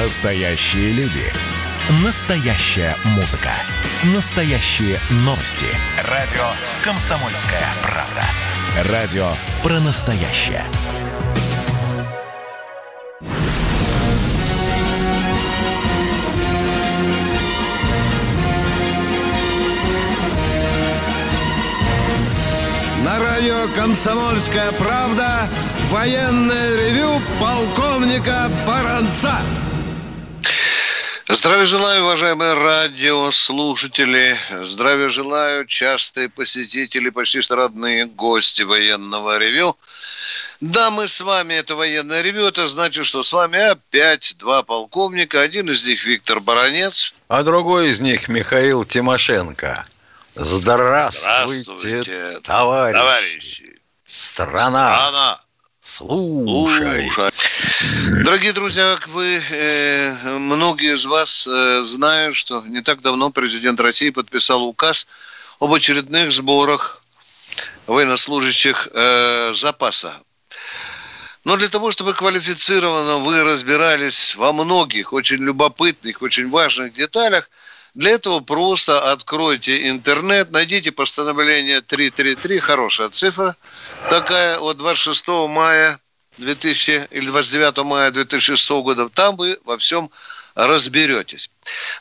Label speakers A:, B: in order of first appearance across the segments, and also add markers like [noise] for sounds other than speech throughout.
A: Настоящие люди. Настоящая музыка. Настоящие новости. Радио «Комсомольская правда». Радио про настоящее.
B: На радио «Комсомольская правда» военное ревю полковника Баранца.
C: Здравия желаю, уважаемые радиослушатели. Здравия желаю, частые посетители, почти что родные гости военного ревю. Да, мы с вами, это военное ревю, это значит, что с вами опять два полковника. Один из них Виктор Баранец.
D: А другой из них Михаил Тимошенко. Здравствуйте,
C: Здравствуйте,
D: товарищи.
C: товарищи.
D: Страна.
C: Страна.
D: Слушай.
C: Дорогие друзья, как вы, э, многие из вас э, знают, что не так давно президент России подписал указ об очередных сборах военнослужащих э, запаса. Но для того, чтобы квалифицированно вы разбирались во многих очень любопытных, очень важных деталях, для этого просто откройте интернет, найдите постановление 333, хорошая цифра, такая от 26 мая 2000 или 29 мая 2006 года. Там вы во всем разберетесь.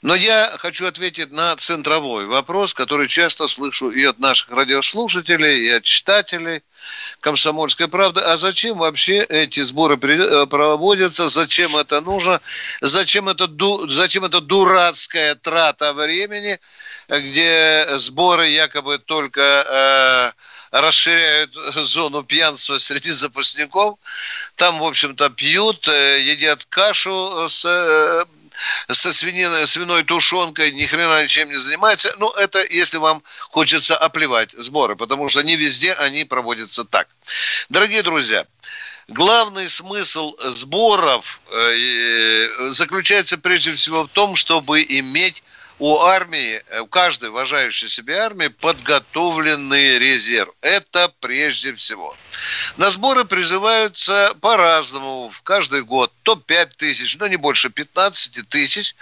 C: Но я хочу ответить на центровой вопрос, который часто слышу и от наших радиослушателей, и от читателей «Комсомольской правды». А зачем вообще эти сборы проводятся? Зачем это нужно? Зачем это, зачем это дурацкая трата времени, где сборы якобы только э, расширяют зону пьянства среди запасников. Там, в общем-то, пьют, э, едят кашу с э, со свининой, свиной тушенкой, ни хрена ничем не занимается. Ну, это если вам хочется оплевать сборы, потому что не везде они проводятся так. Дорогие друзья, главный смысл сборов заключается прежде всего в том, чтобы иметь у армии, у каждой уважающей себя армии подготовленный резерв. Это прежде всего. На сборы призываются по-разному в каждый год. То 5 тысяч, но не больше 15 тысяч.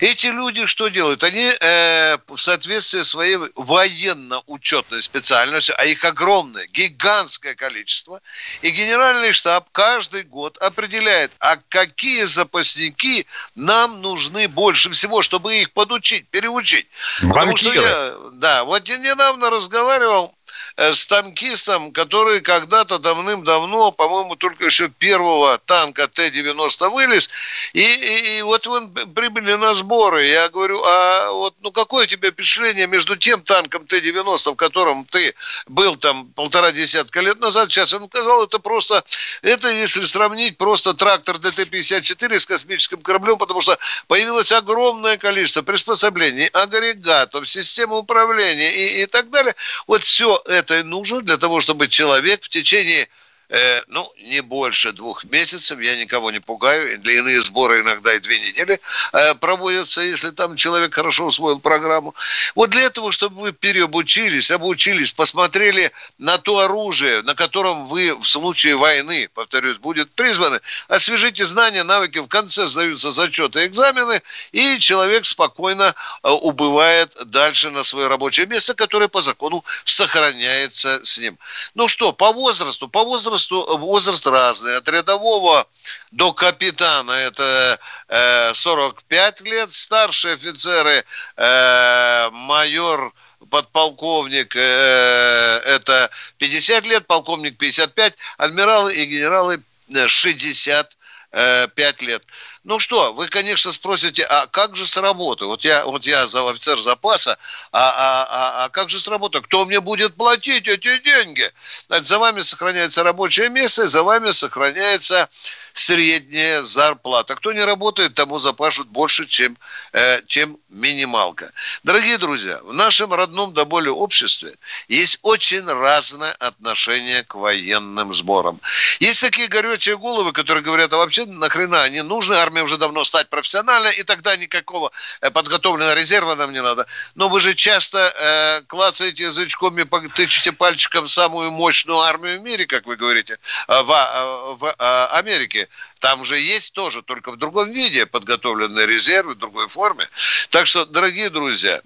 C: Эти люди что делают? Они э, в соответствии своей военно-учетной специальностью, а их огромное, гигантское количество, и генеральный штаб каждый год определяет, а какие запасники нам нужны больше всего, чтобы их подучить учить, переучить. Потому что я, да, вот я недавно разговаривал с танкистом, который когда-то давным-давно, по-моему, только еще первого танка Т-90 вылез, и, и, и вот он прибыли на сборы. Я говорю, а вот ну какое у тебя впечатление между тем танком Т-90, в котором ты был там полтора десятка лет назад, сейчас он сказал, это просто, это если сравнить просто трактор ДТ-54 с космическим кораблем, потому что появилось огромное количество приспособлений, агрегатов, системы управления и, и так далее. Вот все это это и нужно для того, чтобы человек в течение э, ну, не больше двух месяцев, я никого не пугаю, длинные сборы иногда и две недели э, проводятся, если там человек хорошо усвоил программу. Вот для этого, чтобы вы переобучились, обучились, посмотрели на то оружие, на котором вы в случае войны, повторюсь, будет призваны, освежите знания, навыки, в конце сдаются зачеты, экзамены, и человек спокойно э, убывает дальше на свое рабочее место, которое по закону сохраняется с ним. Ну что, по возрасту, по возрасту возрасту, возраст разный. От рядового до капитана это э, 45 лет, старшие офицеры, э, майор, подполковник э, это 50 лет, полковник 55, адмиралы и генералы 60 э, 5 лет. Ну что, вы, конечно, спросите, а как же с работой? Вот я, вот я за офицер запаса, а, а, а, а как же с работой? Кто мне будет платить эти деньги? Значит, за вами сохраняется рабочее место, за вами сохраняется средняя зарплата. Кто не работает, тому запашут больше, чем, э, чем минималка. Дорогие друзья, в нашем родном до боли обществе есть очень разное отношение к военным сборам. Есть такие горячие головы, которые говорят, а вообще нахрена они нужны, армия уже давно стать профессиональной, и тогда никакого э, подготовленного резерва нам не надо. Но вы же часто э, клацаете язычком и тычете пальчиком самую мощную армию в мире, как вы говорите, э, в, э, в, в Америке. там же есть тоже, только в другом виде подготовленные резервы, в другой форме. Так что, дорогие друзья,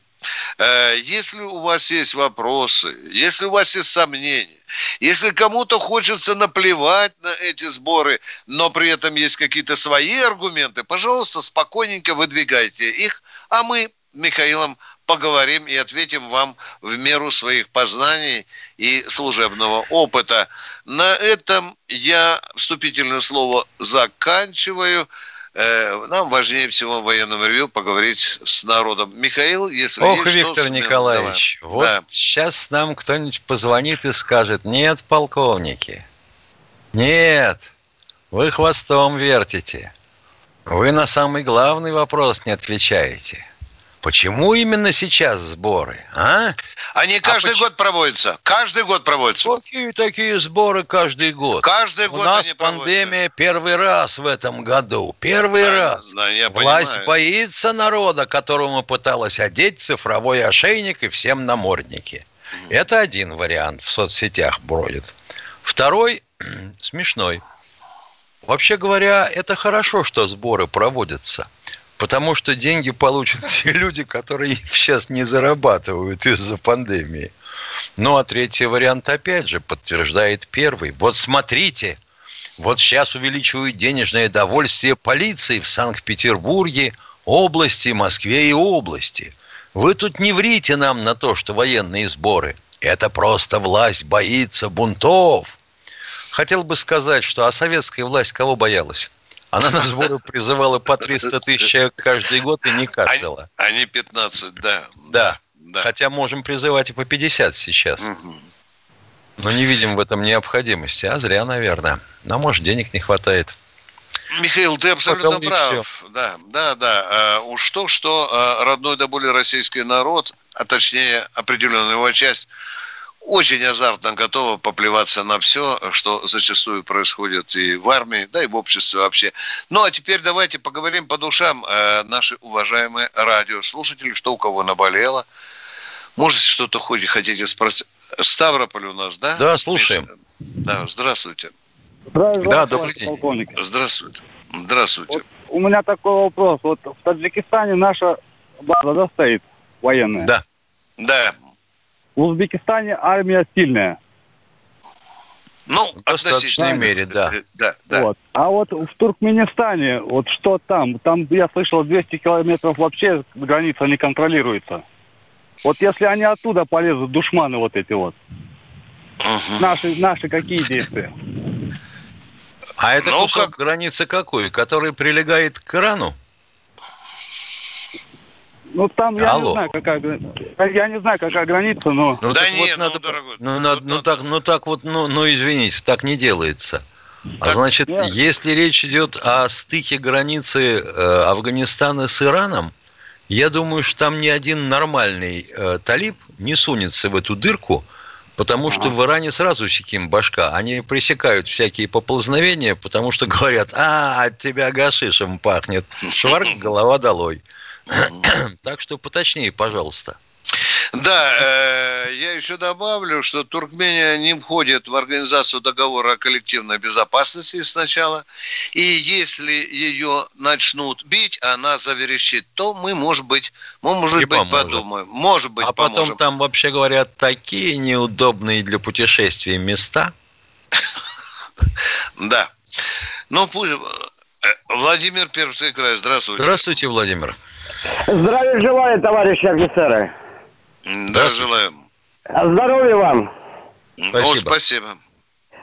C: если у вас есть вопросы, если у вас есть сомнения, если кому-то хочется наплевать на эти сборы, но при этом есть какие-то свои аргументы, пожалуйста, спокойненько выдвигайте их, а мы Михаилом поговорим и ответим вам в меру своих познаний и служебного опыта. На этом я вступительное слово заканчиваю. Э, нам важнее всего в военном ревю поговорить с народом. Михаил, если
E: Ох,
C: есть
E: Виктор
C: что,
E: Николаевич,
C: давай.
E: вот
C: Да.
E: сейчас нам кто-нибудь позвонит и скажет, нет, полковники, нет, вы хвостом вертите, вы на самый главный вопрос не отвечаете. Почему именно сейчас сборы, а?
C: Они каждый
E: почему-
C: год проводятся. Каждый год проводятся.
E: Какие такие сборы каждый год?
C: Каждый
E: У
C: год
E: нас
C: они проводятся.
E: пандемия первый раз в этом году. Первый
C: Да,
E: раз.
C: да, я
E: Власть
C: понимаю.
E: боится народа, которому пыталась одеть цифровой ошейник и всем намордники. Это один вариант в соцсетях бродит. Второй [clears throat] смешной. Вообще говоря, это хорошо, что сборы проводятся. Потому что деньги получат [laughs] те люди, которые их сейчас не зарабатывают из-за пандемии. Ну, а третий вариант, опять же, подтверждает первый. Вот смотрите, вот сейчас увеличивают денежное довольствие полиции в Санкт-Петербурге, области, Москве и области. Вы тут не врите нам на то, что военные сборы. Это просто власть боится бунтов. Хотел бы сказать, что а советская власть кого боялась? Она на сборы призывала по 300 [laughs] тысяч человек каждый год и не кашляла.
C: Они 15, да.
E: Да.
C: Да.
E: Хотя можем призывать и по 50 сейчас. Но не видим в этом необходимости. А зря, наверное. Но, может, денег не хватает.
C: Михаил, ты абсолютно
E: Пожалуй,
C: прав. Да, да, да. А, уж то, что а, родной до боли российский народ, а точнее определенная его часть, очень азартно готова поплеваться на все, что зачастую происходит и в армии, да и в обществе вообще. Ну, а теперь давайте поговорим по душам э, наши уважаемые радиослушатели, что у кого наболело. Может, что-то хоть хотите спросить? Ставрополь у нас, да?
E: Да, слушаем.
C: Да, здравствуйте.
F: Здравия
E: Да, добрый день.
F: полковник.
C: Здравствуйте. Здравствуйте.
F: Вот у меня такой вопрос. Вот в Таджикистане наша база да, стоит военная.
E: Да.
C: Да.
F: В Узбекистане армия сильная.
C: Ну,
E: В достаточной
C: относительно.
E: мере, да.
C: Да, да.
F: Вот. А вот в Туркменистане, вот что там? Там, я слышал, 200 километров вообще граница не контролируется. Вот если они оттуда полезут, душманы вот эти вот,
C: Мгм.
F: наши, наши какие действия?
E: А это
C: Ну,
E: кусок
C: как-
E: границы какой? Который прилегает к Ирану?
F: Ну там я
E: Алло.
F: не знаю, какая я не знаю, какая граница, но
C: Да
E: так
C: не, ну, дорогой,
E: ну,
C: ну,
E: надо- ну,
C: надо-
E: так, ну так вот, ну, ну извините, так не делается. А значит,
F: нет.
E: если речь идет о стыке границы э, Афганистана с Ираном, я думаю, что там ни один нормальный э, талиб не сунется в эту дырку, потому что
F: Ага.
E: в Иране сразу сиким башка. Они пресекают всякие поползновения, потому что [laughs] говорят, а, от тебя гашишем пахнет. Шварк, [laughs] голова долой. [clears throat] Так что поточнее, пожалуйста.
C: Да, э, я еще добавлю, что Туркмения не входит в организацию договора о коллективной безопасности сначала. И если ее начнут бить, она заверещит, то мы, может быть, мы, может
E: И
C: быть,
E: поможет.
C: подумаем. Может быть,
E: а потом
C: поможем.
E: там, вообще говоря, такие неудобные для путешествий места. [laughs]
C: Да. Ну, пусть... э, Владимир Пермский край, здравствуйте.
E: Здравствуйте, Владимир.
G: Здравия желаю, товарищи офицеры.
C: Да, желаем.
G: Здоровья вам.
C: О,
E: Спасибо.
C: спасибо.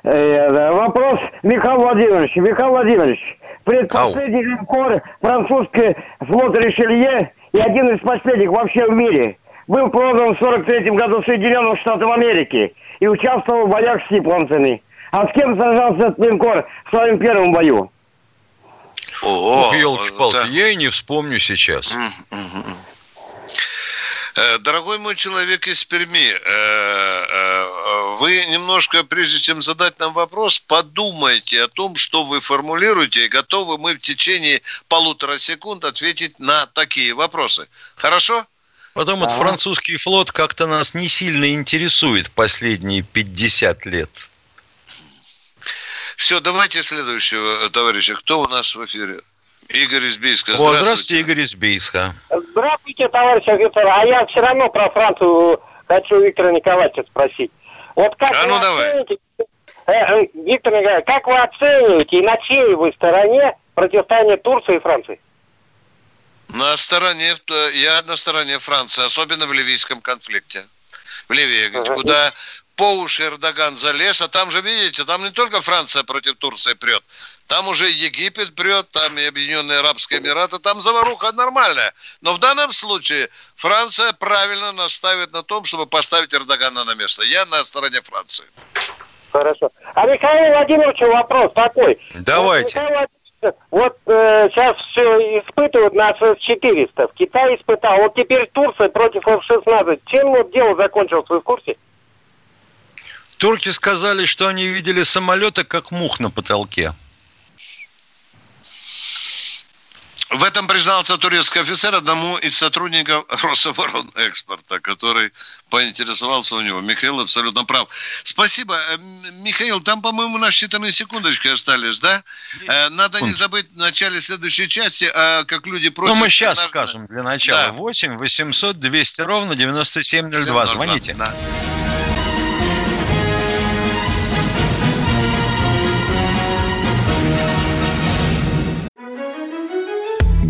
G: Э, да, вопрос Михаил Владимирович. Михаил Владимирович, предпоследний линкор французский флот Ришелье и один из последних вообще в мире был продан в 43 году Соединенным Штатам Америки и участвовал в боях с японцами. А с кем сражался этот линкор в своем первом бою?
C: О,
E: Ох, елки-палки,
C: да.
E: я и не вспомню сейчас.
C: Э, Дорогой мой человек из Перми, э, э, вы немножко, прежде чем задать нам вопрос, подумайте о том, что вы формулируете, и готовы мы в течение полутора секунд ответить на такие вопросы. Хорошо?
E: Потом вот французский флот как-то нас не сильно интересует последние 50 лет.
C: Все, давайте следующего товарища. Кто у нас в эфире? Игорь из Бийска.
D: О, здравствуйте. здравствуйте, Игорь из Бийска.
H: Здравствуйте, товарищ офицер. А я все равно про Францию хочу Виктора Николаевича спросить. Вот как
C: а ну давай.
H: Оцените, э, э, Виктор Николаевич, как вы оцениваете и на чьей вы стороне противостояние Турции и Франции?
C: На стороне, я на стороне Франции, особенно в ливийском конфликте. В Ливии, uh-huh. куда по уши Эрдоган залез, а там же, видите, там не только Франция против Турции прет, там уже Египет прет, там и Объединенные Арабские Эмираты, там заваруха нормальная. Но в данном случае Франция правильно наставит на том, чтобы поставить Эрдогана на место. Я на стороне Франции.
H: Хорошо. А Михаил Владимировичу вопрос такой.
D: Давайте.
H: Вот, вот э, сейчас все испытывают на С-400. В Китае испытал. Вот теперь Турция против F-16. Чем вот дело закончилось, вы в курсе?
D: Турки сказали, что они видели самолеты, как мух на потолке.
C: В этом признался турецкий офицер одному из сотрудников [laughs] Рособоронэкспорта, который поинтересовался у него. Михаил абсолютно прав. Спасибо. Э, Михаил, там, по-моему, на считанные секундочки остались, да? Э, надо не забыть в начале следующей части, а как люди просят...
D: Ну, мы сейчас скажем для начала. Да. 8 800 200 ровно 9702. Звоните. Да.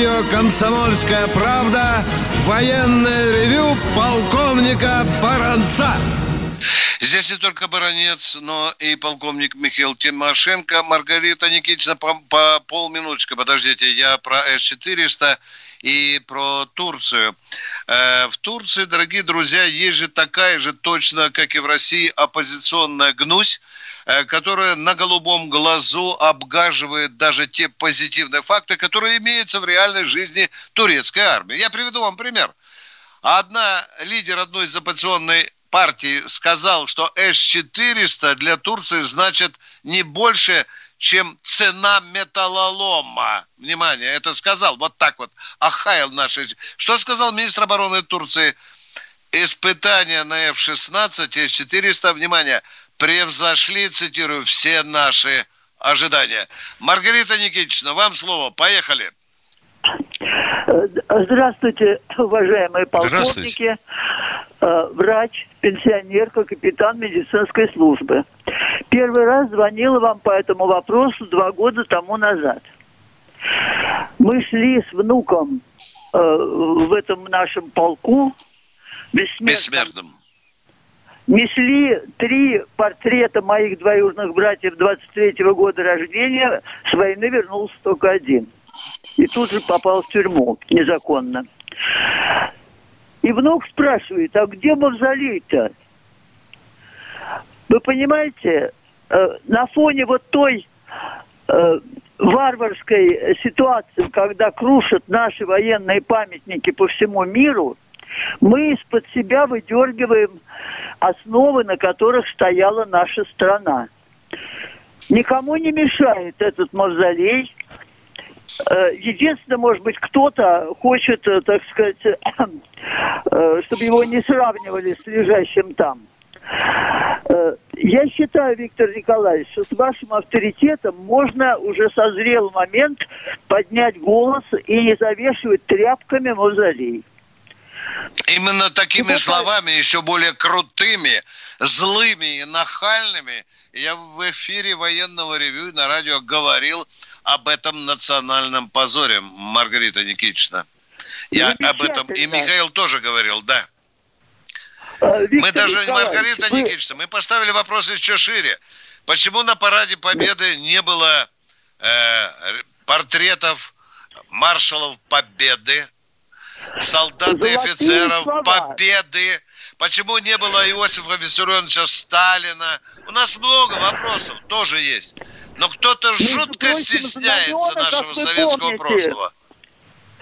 B: Радио «Комсомольская правда» военное ревю полковника Баранца.
C: Здесь не только Баранец, но и полковник Михаил Тимошенко. Маргарита Никитична, по, по полминуточки, подождите, я про С-400 и про Турцию. Э, в Турции, дорогие друзья, есть же такая же точно, как и в России, оппозиционная гнусь, которая на голубом глазу обгаживает даже те позитивные факты, которые имеются в реальной жизни турецкой армии. Я приведу вам пример. Одна лидер одной из оппозиционной партии сказал, что С-400 для Турции значит не больше, чем цена металлолома. Внимание, это сказал вот так вот. Ахаял наши. Что сказал министр обороны Турции? Испытания на F-16 и С-400, внимание, превзошли, цитирую, все наши ожидания. Маргарита Никитична, вам слово. Поехали.
I: Здравствуйте, уважаемые полковники, э, врач, пенсионерка, капитан медицинской службы. Первый раз звонила вам по этому вопросу два года тому назад. Мы шли с внуком э, в этом нашем полку бессмертном. бессмертном несли три портрета моих двоюродных братьев 23-го года рождения. С войны вернулся только один. И тут же попал в тюрьму незаконно. И внук спрашивает, а где мавзолей-то? Вы понимаете, э, на фоне вот той э, варварской ситуации, когда крушат наши военные памятники по всему миру, мы из-под себя выдергиваем основы, на которых стояла наша страна. Никому не мешает этот мавзолей. Э, единственное, может быть, кто-то хочет, э, так сказать, э, чтобы его не сравнивали с лежащим там. Я считаю, Виктор Николаевич, что с вашим авторитетом можно уже созрел момент поднять голос и не завешивать тряпками мавзолей.
C: Именно такими словами, еще более крутыми, злыми и нахальными, я в эфире военного ревю на радио говорил об этом национальном позоре, Маргарита Никитична. Я об этом, и Михаил тоже говорил, да. А, Виктор мы даже, Маргарита вы... Никитична, мы поставили вопрос еще шире. Почему на параде Победы не было э, портретов маршалов Победы, солдат и офицеров, слова. победы. Почему не было Иосифа Виссарионовича Сталина? У нас много вопросов тоже есть. Но кто-то жутко стесняется нашего советского прошлого.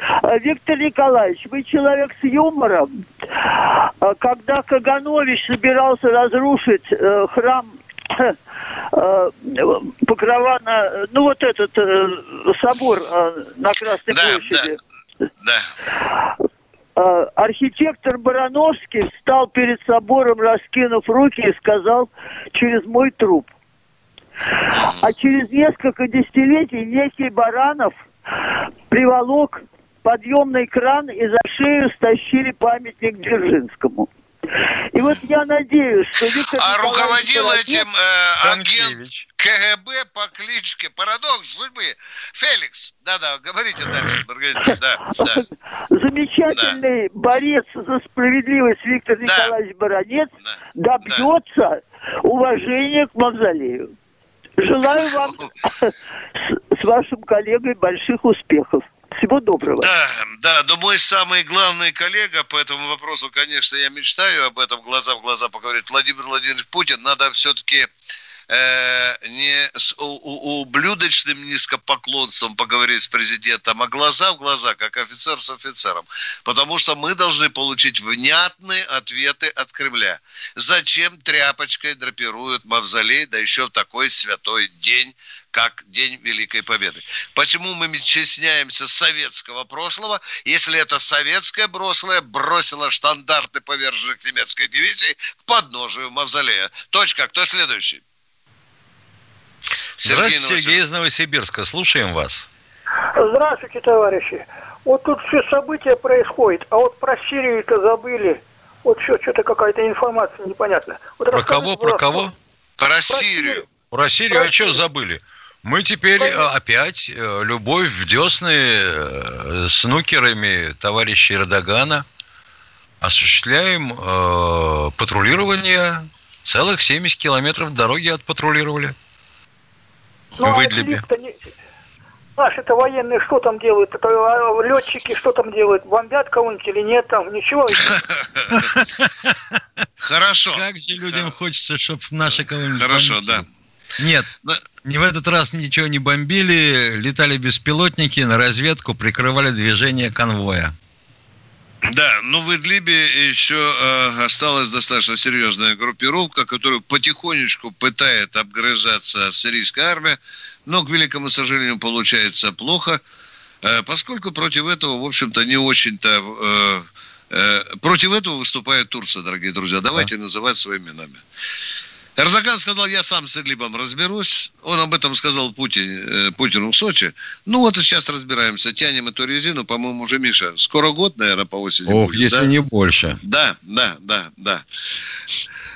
I: А, Виктор Николаевич, вы человек с юмором. А, Когда Каганович собирался разрушить э, храм [clears throat] э, Покрова на, ну вот этот э, собор на Красной
C: Да,
I: площади.
C: Да.
I: А, архитектор Барановский встал перед собором, раскинув руки и сказал через мой труп. А через несколько десятилетий некий Баранов приволок подъемный кран и за шею стащили памятник Дзержинскому. И вот я надеюсь, что Виктор
C: А
I: Николаевич
C: руководил
I: Соловьев-
C: этим э, агент. КГБ по кличке Парадокс судьбы Феликс. Да-да, говорите дальше, Маргарита. Да, да. [laughs]
I: замечательный борец за справедливость Виктор
C: Да.
I: Николаевич Баранец
C: Да.
I: добьется уважения к мавзолею. Желаю вам [laughs] [laughs] с, с вашим коллегой больших успехов. Всего доброго.
C: Да, да, но мой самый главный коллега по этому вопросу, конечно, я мечтаю об этом глаза в глаза поговорить. Владимир Владимирович Путин, надо все-таки не с у- у- ублюдочным низкопоклонством поговорить с президентом, а глаза в глаза, как офицер с офицером. Потому что мы должны получить внятные ответы от Кремля. Зачем тряпочкой драпируют мавзолей, да еще в такой святой день, как День Великой Победы. Почему мы стесняемся советского прошлого, если это советское прошлое бросило штандарты поверженных немецкой дивизии к подножию мавзолея? Точка. Кто следующий?
D: Здравствуйте,
C: Новосибирск.
D: Сергей из Новосибирска. Слушаем вас.
J: Здравствуйте, товарищи. Вот тут все события происходят, а вот про Сирию-то забыли. Вот что, что-то какая-то информация непонятная. Вот
D: Про кого, про кого?
C: Про Сирию.
D: Про Сирию, а что забыли? Мы теперь э, опять э, любовь в десны э, с нукерами товарища Эрдогана осуществляем э, патрулирование. Целых 70 километров дороги отпатрулировали.
J: Ну,
D: в
J: а
D: Идлибе.
J: Идлиб-то не- Наши-то военные что там делают? Это, а, летчики что там делают? Бомбят кого-нибудь или нет там? Ничего. [laughs]
C: Хорошо.
E: Как же людям хочется, чтобы наши кого-нибудь
C: Хорошо, да.
E: Нет,
C: Да.
E: не в этот раз ничего не бомбили, летали беспилотники на разведку, прикрывали движение конвоя.
C: Да, но в Идлибе еще э, осталась достаточно серьезная группировка, которая потихонечку пытает обгрызаться сирийская армия, но, к великому сожалению, получается плохо, э, поскольку против этого, в общем-то, не очень-то... э, э, против этого выступает Турция, дорогие друзья. Давайте называть своими именами. Эрдоган сказал, я сам с Идлибом разберусь. Он об этом сказал Путин, э, Путину в Сочи. Ну вот и сейчас разбираемся. Тянем эту резину, по-моему, уже, Миша, скоро год, наверное, по осени
E: Ох,
C: будет,
E: если
C: да?
E: не больше.
C: Да, да, да, да.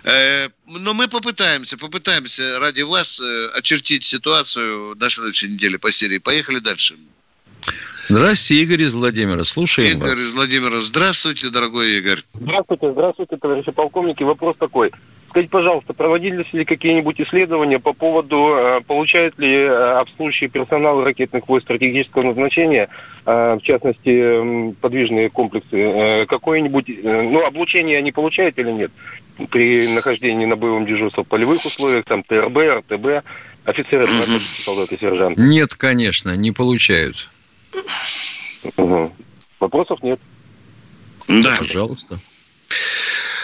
C: Э, но мы попытаемся, попытаемся ради вас э, очертить ситуацию на следующей неделе по Сирии. Поехали дальше.
E: Здравствуйте, Игорь из Владимира. Слушаем
C: Игорь
E: вас.
C: из Владимира, здравствуйте, дорогой Игорь.
K: Здравствуйте, здравствуйте, товарищи полковники. Вопрос такой. Скажите, пожалуйста, проводились ли какие-нибудь исследования по поводу, э, получает ли э, обслуживающий персонал ракетных войск стратегического назначения, э, в частности, подвижные комплексы, какое-нибудь, ну, облучение они получают или нет при нахождении на боевом дежурстве в полевых условиях, там, ТРБ, РТБ, офицеры, солдаты, сержанты?
E: Нет, конечно, не получают.
K: Мгм. Вопросов нет.
C: Да.
E: Пожалуйста.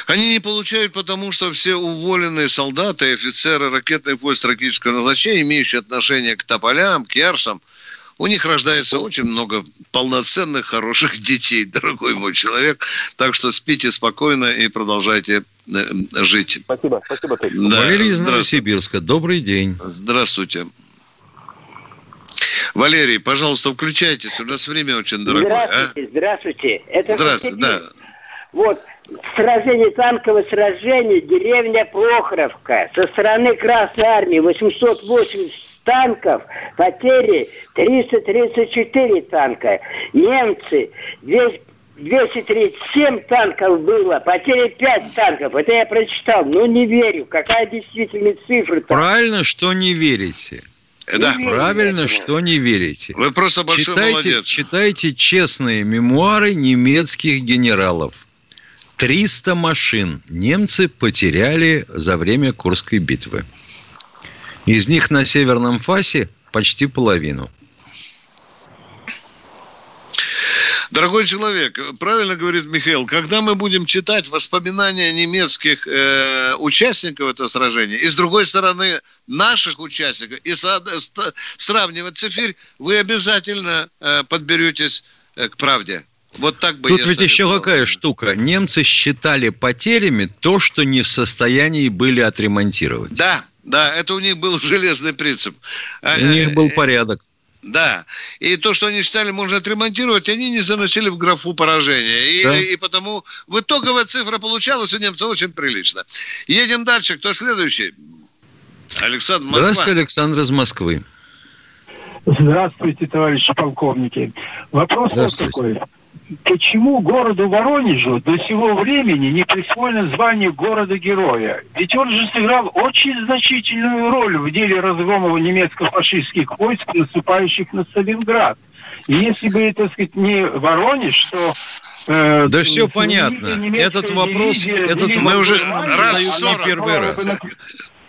C: Они не получают, потому что все уволенные солдаты и офицеры ракетных войск стратегического назначения, имеющие отношение к тополям, к ярсам, у них рождается очень много полноценных, хороших [laughs] детей, дорогой мой человек. Так что спите спокойно и продолжайте э, жить.
K: Спасибо, спасибо.
C: Да,
E: Валерий из. Новосибирска. Добрый день.
C: Здравствуйте. Валерий, пожалуйста, включайтесь. У нас время очень дорогое. а?
L: Здравствуйте, здравствуйте. Это
C: Здравствуйте, да.
L: Вот, сражение, танковое сражение, деревня Прохоровка. Со стороны Красной Армии 880 танков, потери 334 танка. Немцы 200 237 танков было, потери 5 танков. Это я прочитал. Ну, не верю. Какая действительно цифра
E: Правильно, что не верите.
C: Да.
E: Правильно, что не верите.
C: Вы просто большой
E: читайте,
C: молодец.
E: читайте честные мемуары немецких генералов. 300 машин немцы потеряли за время Курской битвы. Из них на Северном фасе почти половину.
C: Дорогой человек, правильно говорит Михаил, когда мы будем читать воспоминания немецких э, участников этого сражения, и с другой стороны наших участников, и со, ст, сравнивать цифр, вы обязательно э, подберетесь э, к правде. Вот так бы
E: Тут ведь еще какая штука. Немцы считали потерями то, что не в состоянии были отремонтировать.
C: Да, да, это у них был [laughs] железный принцип.
E: У них был порядок.
C: Да. И то, что они считали, можно отремонтировать, они не заносили в графу поражения. И, да. и потому в итоговая цифра получалась у немцев очень прилично. Едем дальше. Кто следующий? Александр Москва.
E: Здравствуйте, Александр из Москвы.
M: Здравствуйте, товарищи полковники. Вопрос вот такой почему городу Воронежу до сего времени не присвоено звание города-героя? Ведь он же сыграл очень значительную роль в деле разгрома немецко-фашистских войск, наступающих на Сталинград. И если бы, так сказать, не Воронеж, то...
E: Э, да все понятно. Этот вопрос... Этот
C: мы уже раз 40
E: первый раз.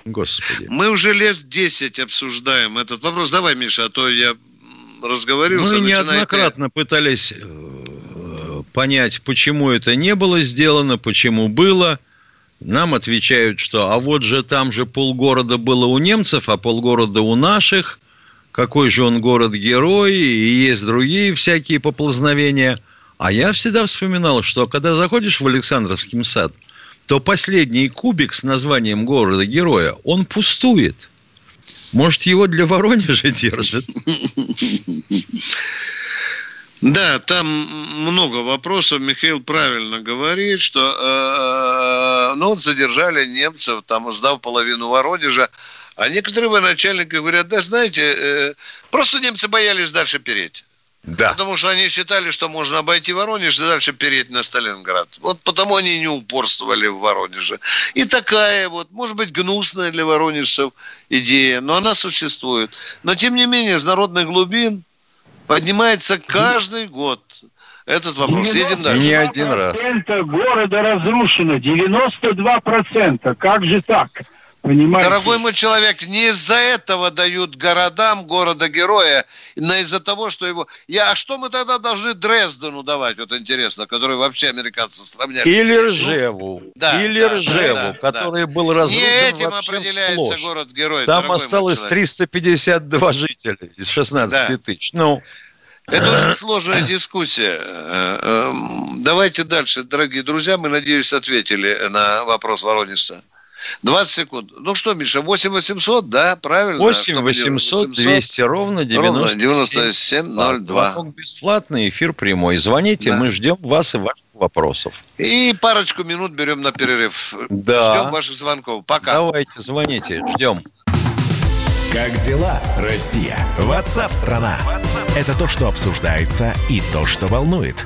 E: Господи.
C: Мы уже лет 10 обсуждаем этот вопрос. Давай, Миша, а то я разговорился.
E: Мы неоднократно пытались э, понять, почему это не было сделано, почему было. Нам отвечают, что а вот же там же полгорода было у немцев, а полгорода у наших. Какой же он город-герой, и есть другие всякие поползновения. А я всегда вспоминал, что когда заходишь в Александровский сад, то последний кубик с названием города-героя, он пустует. Может, его для Воронежа [laughs] держат?
C: Да, там много вопросов. Михаил правильно говорит, что э, ну, вот задержали немцев, там, сдав половину Воронежа. А некоторые военачальники говорят, да знаете, э, просто немцы боялись дальше переть.
E: Да.
C: Потому что они считали, что можно обойти Воронеж и дальше переть на Сталинград. Вот потому они не упорствовали в Воронеже. И такая вот, может быть, гнусная для воронежцев идея, но она существует. Но, тем не менее, из народных глубин поднимается каждый год. Этот вопрос. Едем дальше.
E: Не один раз.
M: города разрушено. 92%. Как же так?
C: Понимаете? Дорогой мой человек, не из-за этого дают городам города-героя, но из-за того, что его... Я, а что мы тогда должны Дрездену давать, вот интересно, который вообще американцы сравняли?
E: Или Ржеву. Да, Или да, Ржеву, да, который да. был разрушен Не
C: этим определяется город-герой.
E: Там осталось 352 жителя из 16 да. тысяч. Ну...
C: Это очень сложная дискуссия. Э, э, давайте дальше, дорогие друзья. Мы, надеюсь, ответили на вопрос Воронежца. 20 секунд. Ну что, Миша, 8 800, да, правильно?
E: 8 800 200 ровно
C: 9702.
E: Бесплатный эфир прямой. Звоните, да. мы ждем вас и ваших вопросов.
C: И парочку минут берем на перерыв.
E: Да.
C: Ждем ваших звонков. Пока.
E: Давайте, звоните, ждем.
A: Как дела, Россия? Ватсап-страна! Это то, что обсуждается и то, что волнует.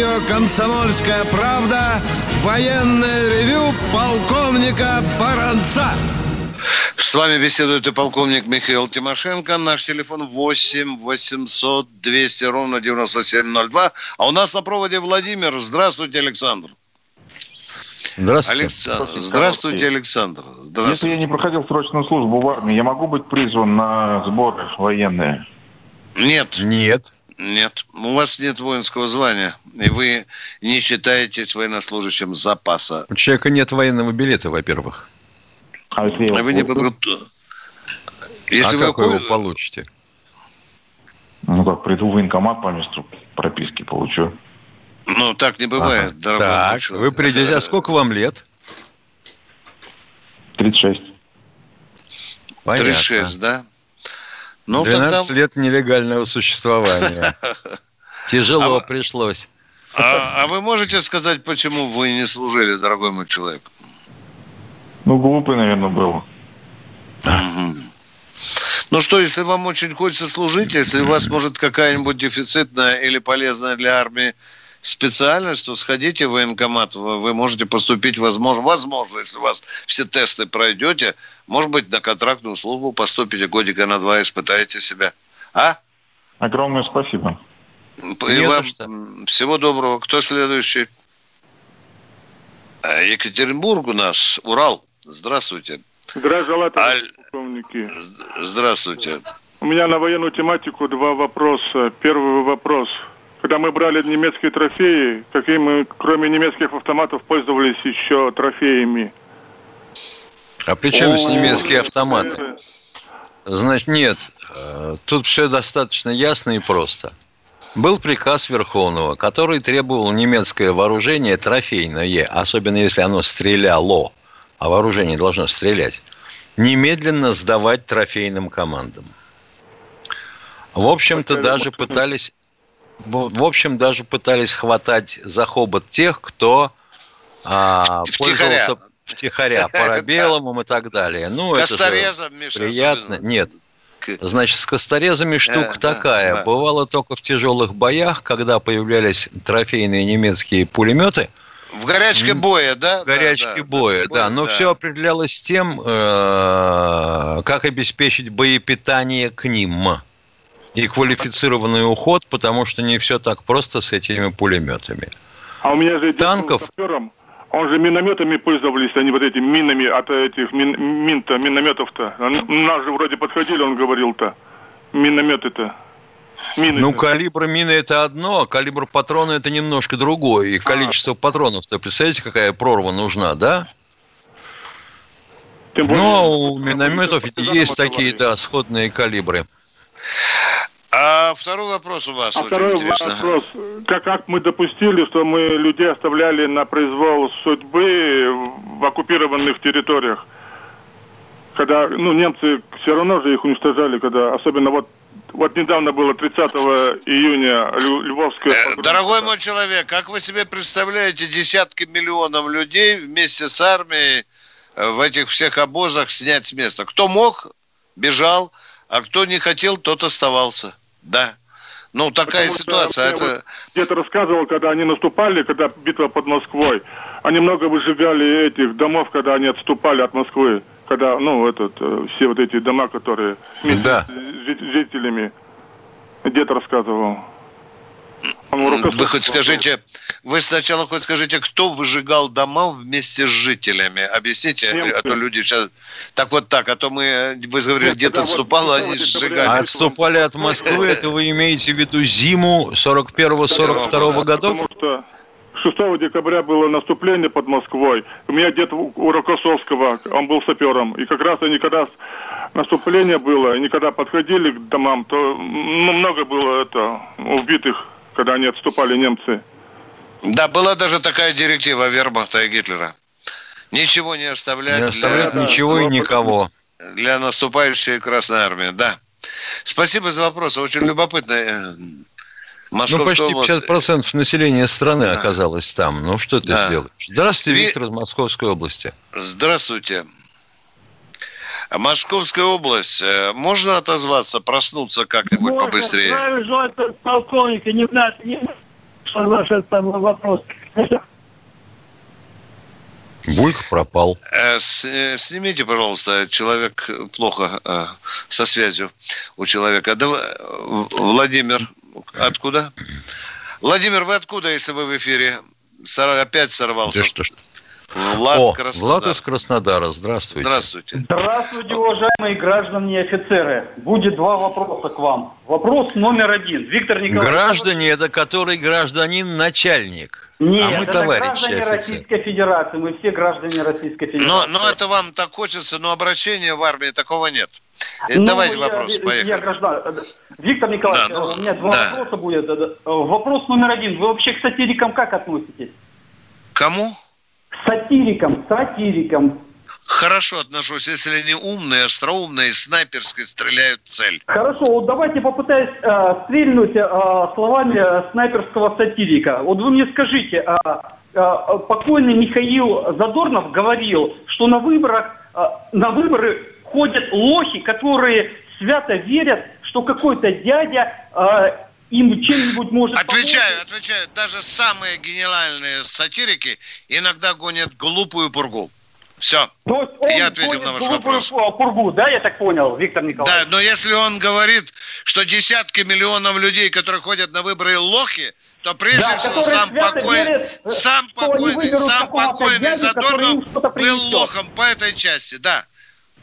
B: Радио «Комсомольская правда» военное ревю полковника Баранца.
C: С вами беседует и полковник Михаил Тимошенко. Наш телефон 8 800 200 ровно 9702. А у нас на проводе Владимир. Здравствуйте, Александр.
E: Здравствуйте.
C: Александр. Здравствуйте, Александр. Здравствуйте.
N: Если я не проходил срочную службу в армии, я могу быть призван на сборы военные?
C: Нет.
E: Нет.
C: Нет, у вас нет воинского звания, и вы не считаетесь военнослужащим запаса.
E: У человека нет военного билета, во-первых.
N: А если я
C: вы не
N: подготов...
C: Если
E: а вы как вы его получите?
N: Ну как, приду в военкомат по месту прописки получу.
C: Ну, так не бывает, ага.
E: дорогой Так, человек. вы придете. А сколько вам лет?
N: 36.
C: Понятно. 36, да?
E: Ну, 12 тогда... лет нелегального существования. [laughs] Тяжело а, пришлось.
C: А, а вы можете сказать, почему вы не служили, дорогой мой человек?
N: Ну, глупый, наверное, был.
C: Ну что, если вам очень хочется служить, если у вас может какая-нибудь дефицитная или полезная для армии специальность, то сходите в военкомат, вы можете поступить, возможно, возможно, если у вас все тесты пройдете, может быть, на контрактную службу поступите годика на два, испытаете себя. А?
N: Огромное спасибо.
C: И вам м, всего доброго. Кто следующий? А, Екатеринбург у нас, Урал. Здравствуйте.
O: Желаю,
C: Аль-
O: полковники.
C: Здравствуйте.
O: У меня на военную тематику два вопроса. Первый вопрос. Когда мы брали немецкие трофеи, какие мы, кроме немецких автоматов, пользовались еще трофеями?
E: А при чем здесь немецкие автоматы? Значит, нет. Э, Тут все достаточно ясно и просто. Был приказ Верховного, который требовал немецкое вооружение трофейное, особенно если оно стреляло, а вооружение должно стрелять, немедленно сдавать трофейным командам. В общем-то, даже пытались, в общем, даже пытались хватать за хобот тех, кто а,
C: Втихаря.
E: пользовался втихаря [laughs] парабеллумом и так далее. Ну, это
C: Косторезом, Миша,
E: приятно. Нет. Значит, с косторезами штука
C: Э, да,
E: такая.
C: да.
E: Бывало только в тяжелых боях, когда появлялись трофейные немецкие пулеметы.
C: В горячке боя, да?
E: В горячке боя, да. Но
C: да.
E: все определялось тем, э, как обеспечить боепитание к ним и квалифицированный уход, потому что не все так просто с этими пулеметами.
O: А у меня же
E: Танков?
O: сапером. Он же минометами пользовались, а не вот этими минами от этих мин, мин-то, минометов-то. А Нас же вроде подходили, он говорил-то. Минометы-то. Мины.
E: Ну, калибр мины это одно, а калибр патрона это немножко другое. И количество патронов-то, представляете, какая прорва нужна, да? Но у минометов есть такие, да, сходные калибры.
C: А второй вопрос у вас
O: А
C: очень
O: второй
C: интересно.
O: вопрос. Как, как мы допустили, что мы людей оставляли на произвол судьбы в оккупированных территориях? Когда, ну, немцы все равно же их уничтожали, когда, особенно вот, вот недавно было 30 июня Львовская...
C: Э, Дорогой мой человек, как вы себе представляете десятки миллионов людей вместе с армией э, в этих всех обозах снять с места? Кто мог, бежал, а кто не хотел, тот оставался. Да. Ну, такая
O: Потому что
C: ситуация.
O: я
C: Это...
O: вот где-то рассказывал, когда они наступали, когда битва под Москвой, они много выжигали этих домов, когда они отступали от Москвы. Когда, ну, этот, э, все вот эти дома, которые вместе
E: Да.
O: с жи- жителями. Где-то рассказывал.
C: Вы хоть скажите, вы сначала хоть скажите, кто выжигал дома вместе с жителями? Объясните,
O: Немцы.
C: а то люди сейчас... Так вот так, а то мы, э, вы говорили, где-то
O: вот
C: отступало,
O: 10
C: они сжигали.
E: А отступали от Москвы, это вы имеете в виду зиму 41-42 годов?
O: Потому что 6 декабря было наступление под Москвой. У меня дед у Рокоссовского, он был сапером. И как раз они, когда наступление было, они когда подходили к домам, то ну, много было это убитых, когда они отступали, немцы.
C: Да, была даже такая директива Вермахта и Гитлера. Ничего не оставлять,
E: Не оставлять
C: для,
E: ничего и никого.
C: для наступающей Красной Армии. Да. Спасибо за вопрос. Очень любопытно. Э,
E: Ну,
C: Московская
E: почти
C: область.
E: 50% населения страны оказалось там. Ну, что ты
C: Да.
E: сделаешь? Здравствуйте,
C: Ви-
E: Виктор из Московской области.
C: Здравствуйте. Московская область. Э, Можно отозваться, проснуться как-нибудь побыстрее?
P: Здравия желаю, товарищ полковник, не надо, не этот самый вопрос.
E: Бульк пропал.
C: Э, с- э, Снимите, пожалуйста, человек плохо э, со связью у человека. Да, Владимир, откуда? Владимир, вы откуда, если вы в эфире? Опять сорвался.
E: Да что ж.
C: Влад,
E: О,
C: Краснодар.
E: Влад из Краснодара. Здравствуйте.
C: Здравствуйте.
Q: Здравствуйте, уважаемые граждане и офицеры. Будет два вопроса к вам. Вопрос номер один. Виктор Николаевич.
E: Граждане, это который гражданин-начальник.
Q: Нет,
E: а мы
Q: это
E: товарищи
Q: граждане
E: офицеры.
Q: Российской Федерации. Мы все граждане Российской Федерации.
C: Но, но это вам так хочется, но обращения в армии такого нет. Э,
Q: Ну,
C: Давайте
Q: я-
C: вопрос,
Q: я,
C: поехали.
Q: граждан- Виктор Николаевич,
C: Да, ну,
Q: у меня два
C: да.
Q: вопроса будет. Э, э, Вопрос номер один. Вы вообще к сатирикам как относитесь?
C: Кому?
Q: К сатирикам, сатирикам.
C: Хорошо отношусь, если они умные, остроумные, снайперской стреляют в цель.
Q: Хорошо, вот давайте попытаюсь э, стрельнуть э, словами э, снайперского сатирика. Вот вы мне скажите, а э, покойный Михаил Задорнов говорил, что на выборах, э, на выборы ходят лохи, которые свято верят, что какой-то дядя э, им чем-нибудь может
C: Отвечаю,
Q: помочь.
C: отвечаю. Даже самые гениальные сатирики иногда гонят глупую пургу. Все.
Q: То есть он
C: Я ответил на ваш вопрос.
Q: пу- пургу, да, я так понял, Виктор
C: Да,
Q: Николаевич?
C: но если он говорит, что десятки миллионов людей, которые ходят на выборы, лохи, то прежде
Q: Да,
C: всего сам покойный,
Q: верят, э,
C: сам покойный, сам покойный Задорнов был лохом по этой части, да.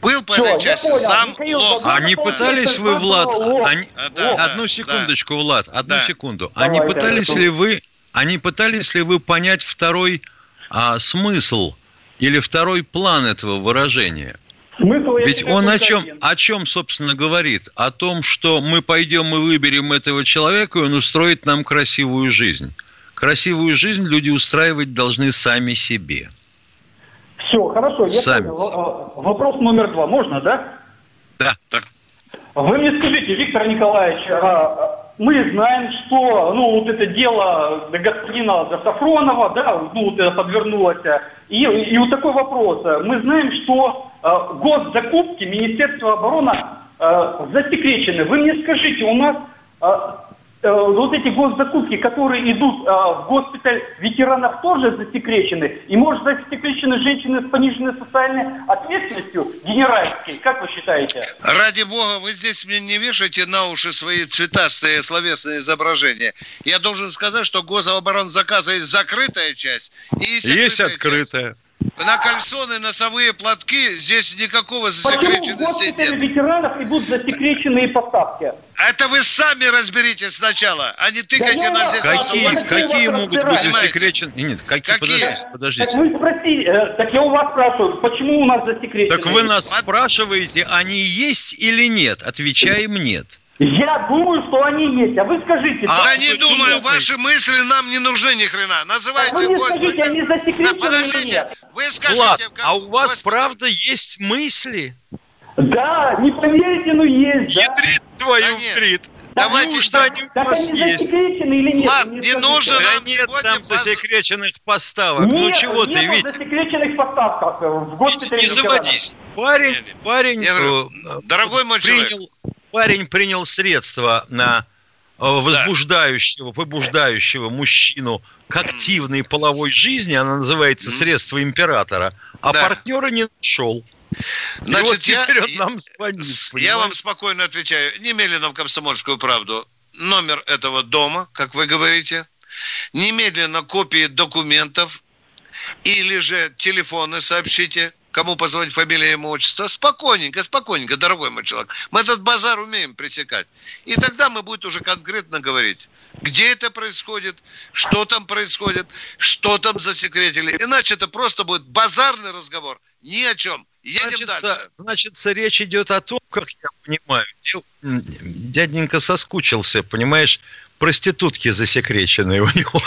C: Был по этой части,
Q: понял.
C: сам
Q: Михаил
C: лох.
E: А не пытались вы, Влад, они-
C: да,
E: одну
C: да.
E: секундочку, Влад, одну
C: Да.
E: секунду. А не
Q: Давайте,
E: пытались
Q: Артур.
E: ли вы, не пытались ли вы понять второй а, смысл или второй план этого выражения?
Q: Смысл
E: Ведь он о чем,
Q: один.
E: о чем, собственно, говорит? О том, что мы пойдем и выберем этого человека, и он устроит нам красивую жизнь. Красивую жизнь люди устраивать должны сами себе.
Q: Все, хорошо, я
E: Сами.
Q: Вопрос номер два, можно, да?
E: Да.
Q: Вы мне скажите, Виктор Николаевич, а, мы знаем, что ну, вот это дело господина Сафронова, да, ну, вот это подвернулось. И, и вот такой вопрос. Мы знаем, что а, госзакупки Министерства обороны а, засекречены. Вы мне скажите, у нас а, э, вот эти госзакупки, которые идут а, в госпиталь ветеранов, тоже засекречены? И, может, засекречены женщины с пониженной социальной ответственностью генеральской? Как вы считаете?
C: Ради бога, вы здесь мне не вешайте на уши свои цветастые словесные изображения. Я должен сказать, что гособоронзаказа есть закрытая часть и есть,
E: Есть
C: открытая
E: открытая.
C: На кальсоны, носовые платки здесь никакого
Q: Почему в
C: засекреченности
Q: госпитале
C: нет.
Q: ветеранов идут засекреченные поставки?
C: Это вы сами разберитесь сначала, а не тыкайте
Q: Да
C: на
Q: я-
C: здесь.
E: Какие,
C: носом.
E: какие могут быть засекречены? Нет, какие,
C: Какие?
E: подождите,
Q: Так
E: подождите.
Q: вы спросили, э, так я у вас спрашиваю, почему у нас засекречены?
E: Так вы нас спрашиваете, они есть или нет? Отвечаем нет.
Q: Я думаю, что они есть, а вы скажите.
C: да
Q: да,
C: не думаю,
Q: думаете?
C: ваши мысли нам не нужны ни хрена. Называйте
Q: Так вы мне
C: Господи.
Q: скажите, они засекречены
C: Да,
Q: или
C: подождите,
Q: нет?
C: вы скажите,
E: Влад,
C: как-
E: а у вас правда есть мысли?
Q: Да, не поверите, но есть, да.
E: Ядрит твою
C: Да нет.
E: втрит.
C: Давайте так-
E: они у вас
Q: они
E: есть?
Q: или нет?
C: Влад, не
Q: скажите.
C: нужно
E: Да
C: нам
E: нет там
C: баз-
E: засекреченных поставок. ну
Q: Нет,
E: чего ты,
Q: нету
E: Витя?
Q: засекреченных поставках э, в госпитале
E: Не
Q: ветеранов.
E: заводись. Парень, парень,
C: Я говорю,
E: э,
C: дорогой мой человек.
E: Парень принял средства на э, возбуждающего, побуждающего мужчину к активной половой жизни, она называется средство императора, а
C: Да.
E: партнера не нашел. И
C: Значит,
E: вот
C: я-
E: теперь он нам звонит.
C: Я
E: понимаешь?
C: вам спокойно отвечаю. Немедленно в «Комсомольскую правду» номер этого дома, как вы говорите. Немедленно копии документов или же телефоны сообщите, кому позвонить, фамилия, имя, отчество. Спокойненько, спокойненько, дорогой мой человек. Мы этот базар умеем пресекать. И тогда мы будем уже конкретно говорить, где это происходит, что там происходит, что там засекретили. Иначе это просто будет базарный разговор. Ни о чем. Едем дальше.
E: Значится, значится, речь идет о том, как я понимаю, дяденька соскучился, понимаешь, проститутки засекреченные у него.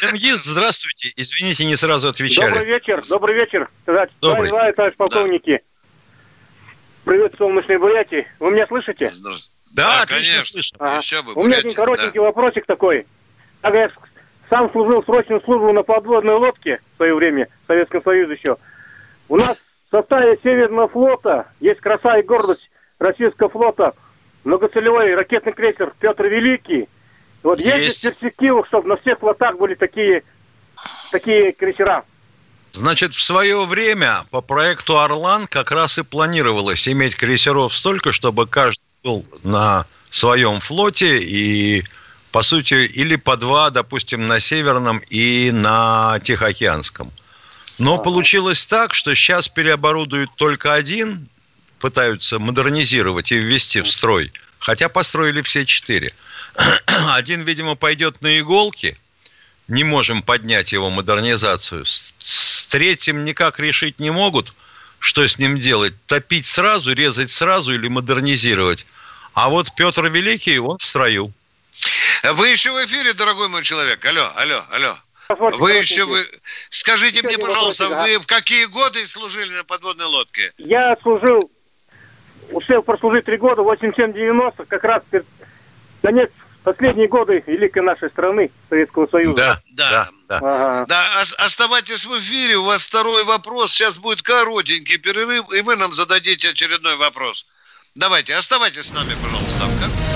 E: Чингис, здравствуйте. Извините, не сразу
H: Добрый
E: отвечали.
H: вечер, добрый вечер,
E: Добрый.
H: товарищ, товарищ полковники. Привет, солнечной Бурятии. Вы меня слышите?
E: Да, отлично
C: конечно.
E: слышно.
H: Ага.
C: Еще бы,
H: У меня один коротенький вопросик такой. Так я сам служил срочную службу на подводной лодке в свое время, в Советском Союзе еще. У нас в составе Северного флота есть краса и гордость российского флота, многоцелевой ракетный крейсер Петр Великий. Вот есть,
E: Есть.
H: ли перспективы, чтобы на всех флотах были такие, такие крейсера?
E: Значит, в свое время по проекту «Орлан» как раз и планировалось иметь крейсеров столько, чтобы каждый был на своем флоте и, по сути, или по два, допустим, на Северном и на Тихоокеанском. Но получилось так, что сейчас переоборудуют только один, пытаются модернизировать и ввести в строй, хотя построили все четыре. [clears throat] Один, видимо, пойдет на иголки, не можем поднять его модернизацию. С, с третьим никак решить не могут, что с ним делать. Топить сразу, резать сразу или модернизировать. А вот Петр Великий, он в строю.
C: Вы еще в эфире, дорогой мой человек. Алло, алло, алло.
H: Позвольте,
C: Вы еще вы... Скажите
H: Еще
C: мне, пожалуйста,
H: вопросик,
C: вы в какие годы служили на подводной лодке?
H: Я служил, успел прослужить три года, 87-90, как раз конец последние годы великой нашей страны, Советского Союза.
D: Да,
C: да,
D: да.
H: Ага.
C: Да, ос- оставайтесь в эфире, у вас второй вопрос. Сейчас будет коротенький перерыв, и вы нам зададите очередной вопрос. Давайте, оставайтесь с нами, пожалуйста.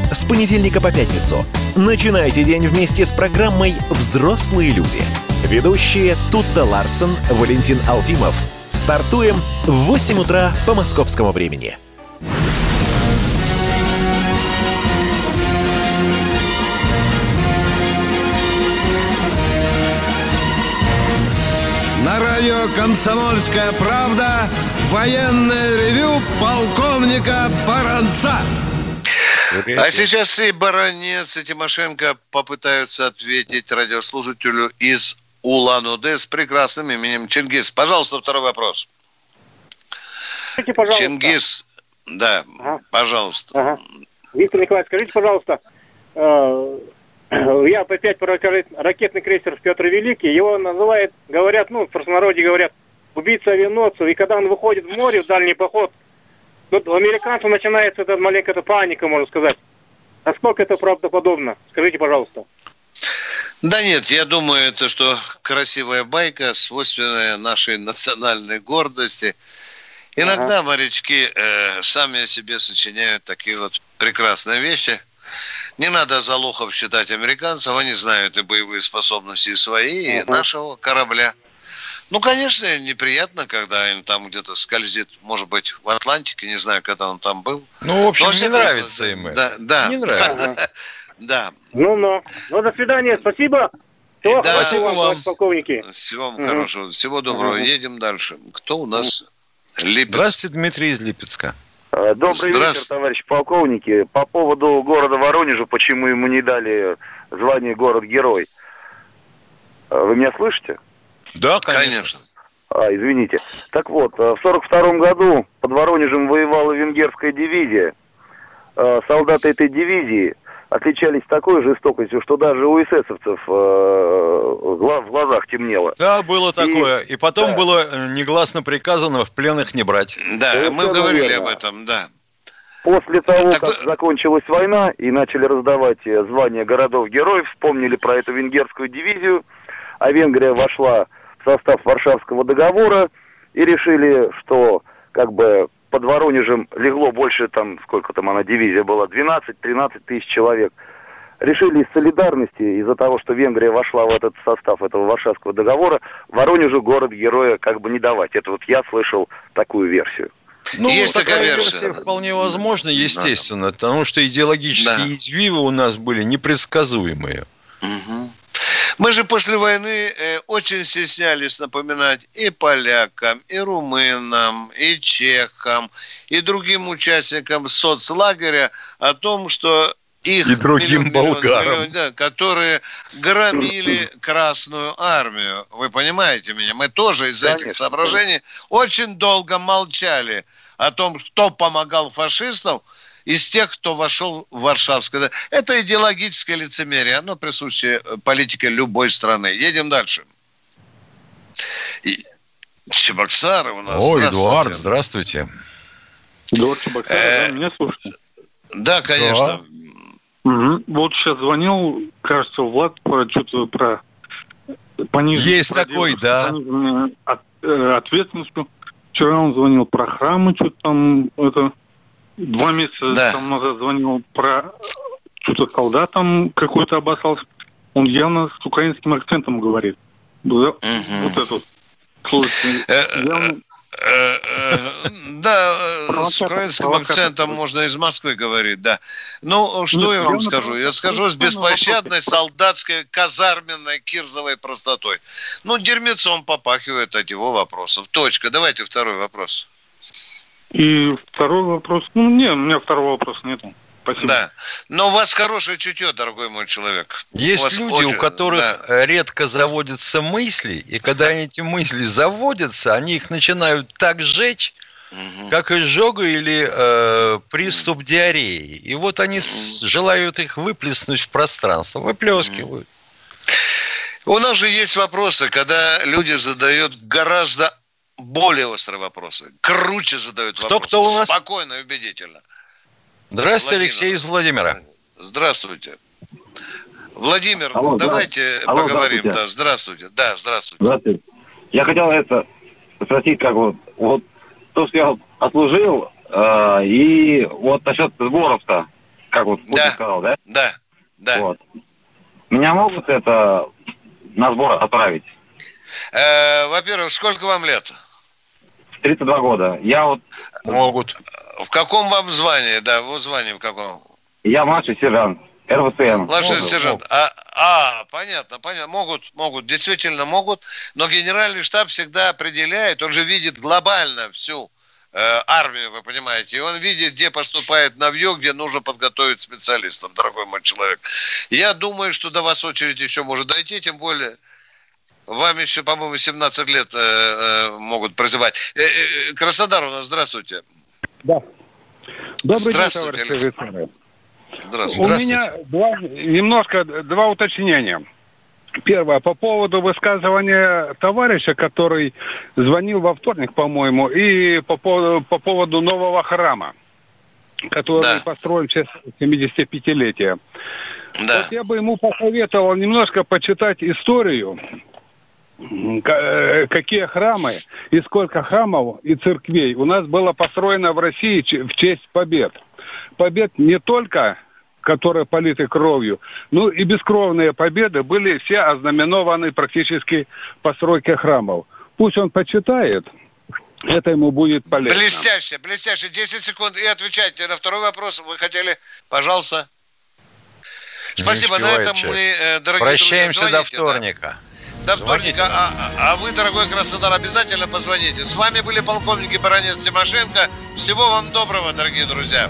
A: С понедельника по пятницу. Начинайте день вместе с программой «Взрослые люди». Ведущие Тутта Ларсон, Валентин Алфимов. Стартуем в 8 утра по московскому времени.
B: На радио «Комсомольская правда» военное ревю полковника Баранца.
C: А сейчас и Баранец, и Тимошенко попытаются ответить радиослушателю из Улан-Удэ с прекрасным именем Чингис. Пожалуйста, второй вопрос.
H: Скажите, пожалуйста.
C: Чингис, да, пожалуйста.
H: Ага. Виктор Николаевич, скажите, пожалуйста, э, [clears throat] я опять про ракетный крейсер Петр Великий, его называют, говорят, ну, в простонародье говорят, убийца авианосцев, и когда он выходит в море в дальний поход, тут у американцев начинается эта маленькая паника, можно сказать. Насколько это правдоподобно? Скажите, пожалуйста.
C: Да нет, я думаю, это что красивая байка, свойственная нашей национальной гордости. Иногда морячки э, сами себе сочиняют такие вот прекрасные вещи. Не надо за лохов считать американцев, они знают и боевые способности и свои, и
R: Мгм.
C: нашего корабля. Ну, конечно, неприятно, когда им там где-то скользит, может быть, в Атлантике, не знаю, когда он там был.
D: Ну, в общем,
C: Но,
D: не нравится это.
C: Да, да.
D: Не нравится.
C: Да.
H: Ну, ну. Ну, до свидания, спасибо. Всего
C: Да.
H: хорошего
C: Спасибо вам.
H: полковники.
C: Всего вам
H: Мгм.
C: хорошего. Всего доброго. Едем дальше. Кто у нас? Липецк.
D: Здравствуйте, Дмитрий из Липецка.
R: Э, Добрый вечер,
C: Здравствуйте.
R: товарищ полковники. По поводу города Воронежа, почему ему не дали звание город-герой? Э, Вы меня слышите?
D: Да,
C: конечно.
R: А, извините. Так вот, э, в сорок втором году под Воронежем воевала венгерская дивизия. Э, Солдаты этой дивизии отличались такой жестокостью, что даже у эсэсовцев э, в глазах темнело.
D: Да, было такое. И потом было э, негласно приказано в плен их не брать.
C: Да, мы
R: Совершенно
C: говорили
R: верно.
C: об этом, да.
R: После того, как закончилась война и начали раздавать звания городов-героев, вспомнили про эту венгерскую дивизию, а Венгрия вошла в состав Варшавского договора и решили, что как бы под Воронежем легло больше, там, сколько там она дивизия была, 12-13 тысяч человек. Решили из солидарности, из-за того, что Венгрия вошла в этот состав этого Варшавского договора, Воронежу город-героя как бы не давать. Это вот я слышал такую версию.
D: Ну,
C: Есть
D: такая
C: такая
D: версия
C: версия.
D: вполне возможна, естественно, потому что идеологические
C: Да.
D: извивы у нас были непредсказуемые.
C: Мгм. Мы же после войны э, очень стеснялись напоминать и полякам, и румынам, и чехам, и другим участникам соцлагеря о том, что их
D: И другим
C: миллион,
D: болгарам.
C: миллион, да, которые громили Красную Армию. Вы понимаете меня? Мы тоже из этих
R: Конечно.
C: соображений очень долго молчали о том, кто помогал фашистам из тех, кто вошел в Варшавское. Это идеологическое лицемерие, оно присуще э, политике любой страны. Едем дальше. И- Чебоксары у нас.
D: О,
C: Здравствуйте.
D: Эдуард, здравствуйте.
O: Эдуард Чебоксаров,
C: Э,
O: да, меня слушаете?
C: Да, конечно.
O: Мгм. Вот сейчас звонил, кажется, Влад про что-то про пониженную
D: Есть такой, да.
O: от- э, ответственностью. Вчера он звонил про храмы, что-то там, это, два месяца
C: Да.
O: там назад звонил про что-то солдат там какой-то обоссался. Он явно с украинским акцентом говорит. Да, Вот это вот. Слушайте, явно-
C: Э, э, Да, э, с украинским акцентом можно из Москвы говорить, да. Ну, что я вам скажу? Я скажу с беспощадной солдатской казарменной кирзовой простотой. Ну, дерьмецом попахивает от его вопросов. Точка. Давайте второй вопрос.
O: И второй вопрос. Ну, не, у меня второго вопроса нету. Спасибо.
C: Да. Но у вас хорошее чутье, дорогой мой человек.
E: Есть
C: у вас
E: люди,
C: очень-
E: у которых
C: да.
E: редко заводятся мысли, и когда они эти мысли заводятся, они их начинают так сжечь, как изжога или э, приступ диареи. И вот они с- желают их выплеснуть в пространство, выплескивают.
C: У нас же есть вопросы, когда люди задают гораздо более острые вопросы, круче задают
E: Кто-
C: вопросы.
E: кто у нас?
C: Спокойно и убедительно.
E: Здравствуйте,
C: Владимир.
E: Алексей из Владимира.
C: Здравствуйте. Владимир,
S: Алло,
C: давайте
S: Алло,
C: поговорим.
S: здравствуйте.
C: Да, здравствуйте. Да, здравствуйте.
S: Здравствуйте. Я хотел это спросить, как вот, вот то, что я отслужил, э, и вот насчет сборов-то, как вот Путин
C: Да.
S: сказал, да?
C: Да, да.
S: Вот. Меня могут это на сбор отправить?
C: Э, во-первых, сколько вам лет?
S: 32 года. Я вот...
E: Могут.
C: В каком вам звании? Да, вот звание в каком?
S: Я младший сержант. РВСН.
C: Младший
S: Могут.
C: сержант. А, а, понятно, понятно. Могут, могут, действительно могут. Но генеральный штаб всегда определяет, он же видит глобально всю э, армию, вы понимаете. И он видит, где поступает навье, где нужно подготовить специалистов, дорогой мой человек. Я думаю, что до вас очередь еще может дойти, тем более вам еще, по-моему, 17 лет э, э, могут призывать. Э, Краснодар у нас, здравствуйте.
F: Да. Добрый день,
C: Здравствуйте,
F: товарищи офицеры.
C: Здравствуйте.
F: У меня два, немножко два уточнения. Первое, по поводу высказывания товарища, который звонил во вторник, по-моему, и по, поводу- по поводу нового храма, который построен в честь 75-летия.
C: Да.
F: Вот я бы ему посоветовал немножко почитать историю, какие храмы и сколько храмов и церквей у нас было построено в России в честь побед. Побед не только которые политы кровью, ну и бескровные победы были все ознаменованы практически постройкой храмов. Пусть он почитает, это ему будет полезно.
C: Блестяще, блестяще. 10 секунд и отвечайте на второй вопрос. Вы хотели, пожалуйста. Спасибо. На этом
E: человек.
C: мы, э, дорогие
E: Прощаемся
C: друзья,
E: до
C: звоните, да.
E: вторника.
C: До
E: Звоните
C: вторника. А, а- а вы, дорогой Краснодар, обязательно позвоните. С вами были полковники Баранец Тимошенко. Всего вам доброго, дорогие друзья.